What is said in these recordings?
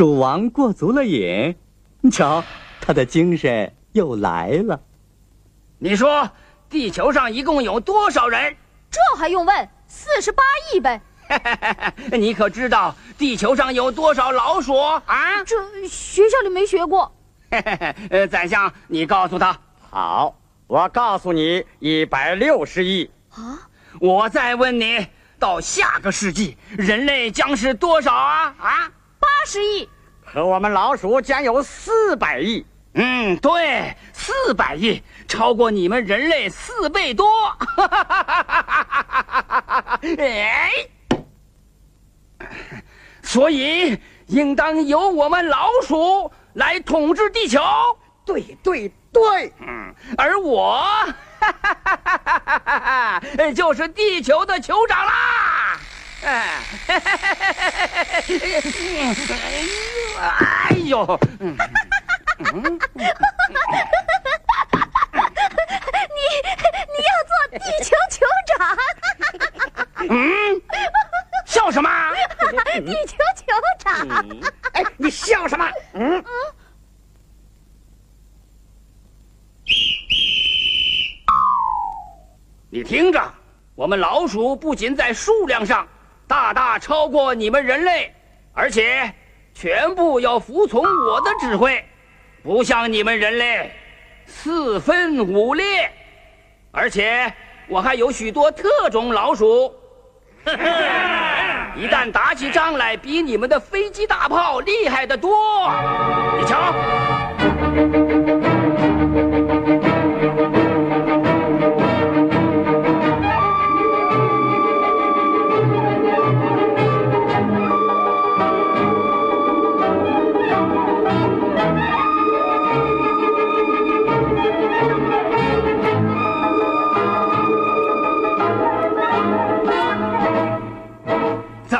鼠王过足了瘾，你瞧，他的精神又来了。你说地球上一共有多少人？这还用问？四十八亿呗！你可知道地球上有多少老鼠啊？这学校里没学过。呃，宰相，你告诉他。好，我告诉你，一百六十亿。啊，我再问你，到下个世纪，人类将是多少啊？啊？八十亿！可我们老鼠将有四百亿。嗯，对，四百亿，超过你们人类四倍多。哎，所以应当由我们老鼠来统治地球。对对对，嗯，而我，就是地球的酋长啦！哎，哎呦，嗯你你要做地球酋长？嗯，笑什么？地球酋长？哎，你笑什么？嗯，你听着，我们老鼠不仅在数量上大大超过你们人类，而且全部要服从我的指挥，不像你们人类四分五裂。而且我还有许多特种老鼠，一旦打起仗来，比你们的飞机大炮厉害得多。你瞧。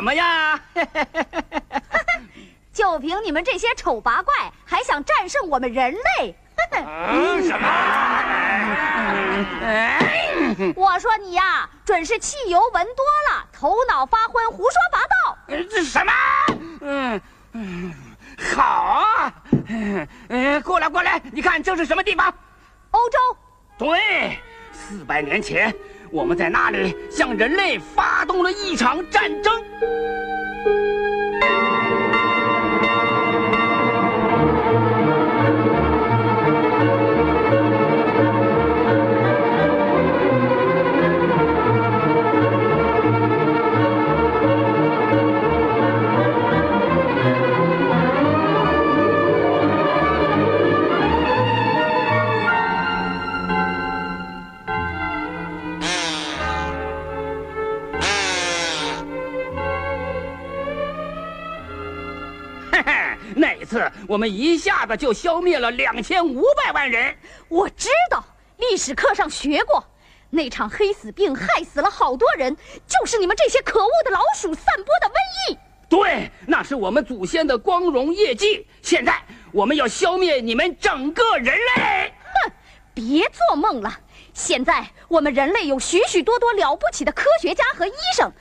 怎么样？就凭你们这些丑八怪，还想战胜我们人类？嗯，什么？哎，我说你呀，准是汽油闻多了，头脑发昏，胡说八道。这什么？嗯嗯，好啊。过来过来，你看这是什么地方？欧洲，对，四百年前我们在那里向人类发动了一场战争。次我们一下子就消灭了两千五百万人。我知道，历史课上学过，那场黑死病害死了好多人，就是你们这些可恶的老鼠散播的瘟疫。对，那是我们祖先的光荣业绩。现在我们要消灭你们整个人类。哼，别做梦了！现在我们人类有许许多多了不起的科学家和医生，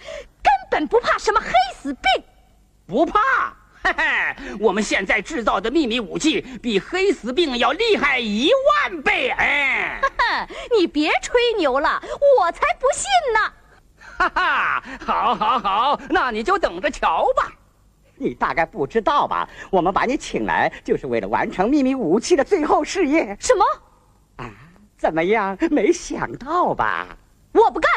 根本不怕什么黑死病。不怕，嘿嘿，我们现在制造的秘密武器比黑死病要厉害一万倍，哎，你别吹牛了，我才不信呢！哈哈，好，好，好，那你就等着瞧吧。你大概不知道吧？我们把你请来，就是为了完成秘密武器的最后试验。什么？啊，怎么样？没想到吧？我不干！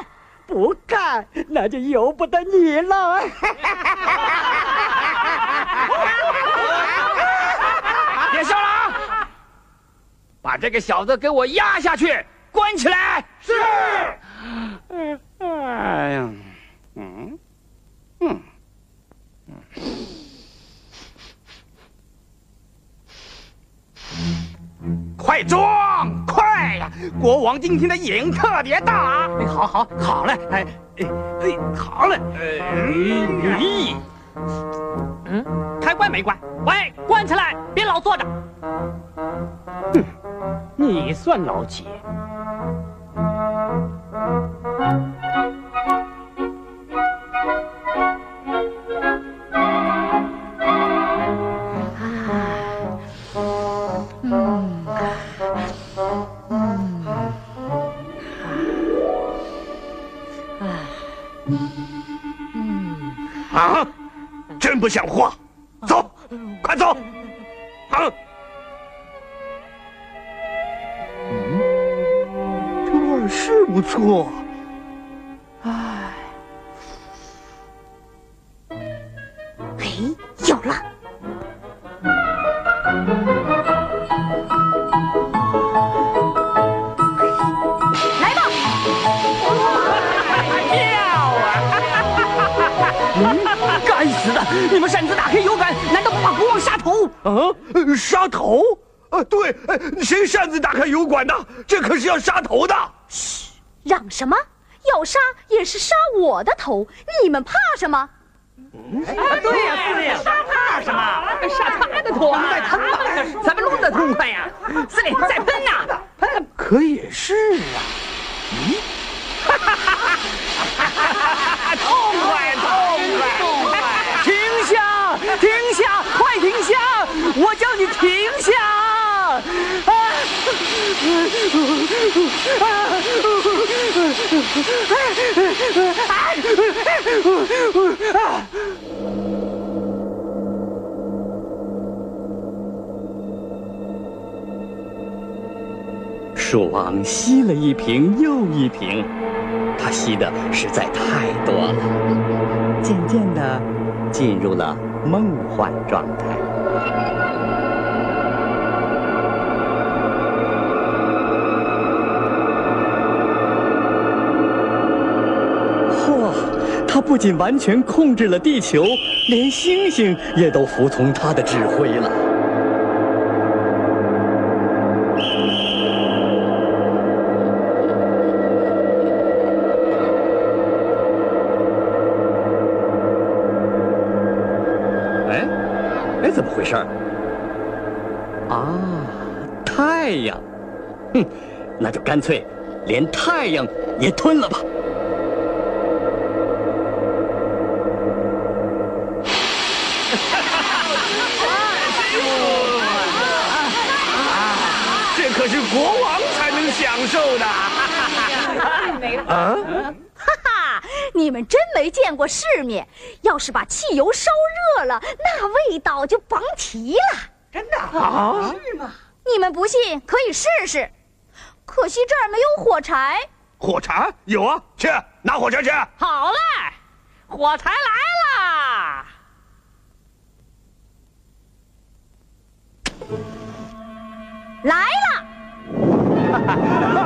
不干，那就由不得你了。别笑了啊！把这个小子给我压下去，关起来。是。嗯，哎呀，嗯，嗯，快装，快呀！国王今天的瘾特别大。哎，好好好嘞，哎哎哎，好嘞，哎，嗯，开关没关？喂，关起来，别老坐着。哼，你算老几？啊！真不像话！走，快走！啊！嗯，这味儿是不错。哎，哎，有了！啊，杀头？啊，对，谁擅自打开油管的？这可是要杀头的！嘘，嚷什么？要杀也是杀我的头，你们怕什么？嗯对呀，司令，杀怕什么？杀他的头啊！再喷吧，咱们弄得痛快呀！司令，再喷呐！喷！可也是啊。咦？哈哈哈哈哈！痛快，痛快，痛快！停下！停下！快停下！我叫你停下！啊！鼠王吸了一瓶又一瓶，他吸的实在太多了，渐渐的进入了梦幻状态。他不仅完全控制了地球，连星星也都服从他的指挥了。哎，哎，怎么回事？啊，太阳！哼，那就干脆连太阳也吞了吧。这可是国王才能享受的。啊！哈哈，你们真没见过世面！要是把汽油烧热了，那味道就甭提了。真的啊？是吗？你们不信可以试试，可惜这儿没有火柴。火柴有啊，去拿火柴去。好嘞，火柴来啦！来了！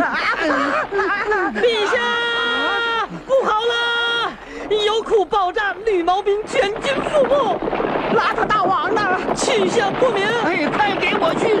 陛下，不好了！油库爆炸，绿毛兵全军覆没，邋遢大王呢？去向不明。哎，快给我去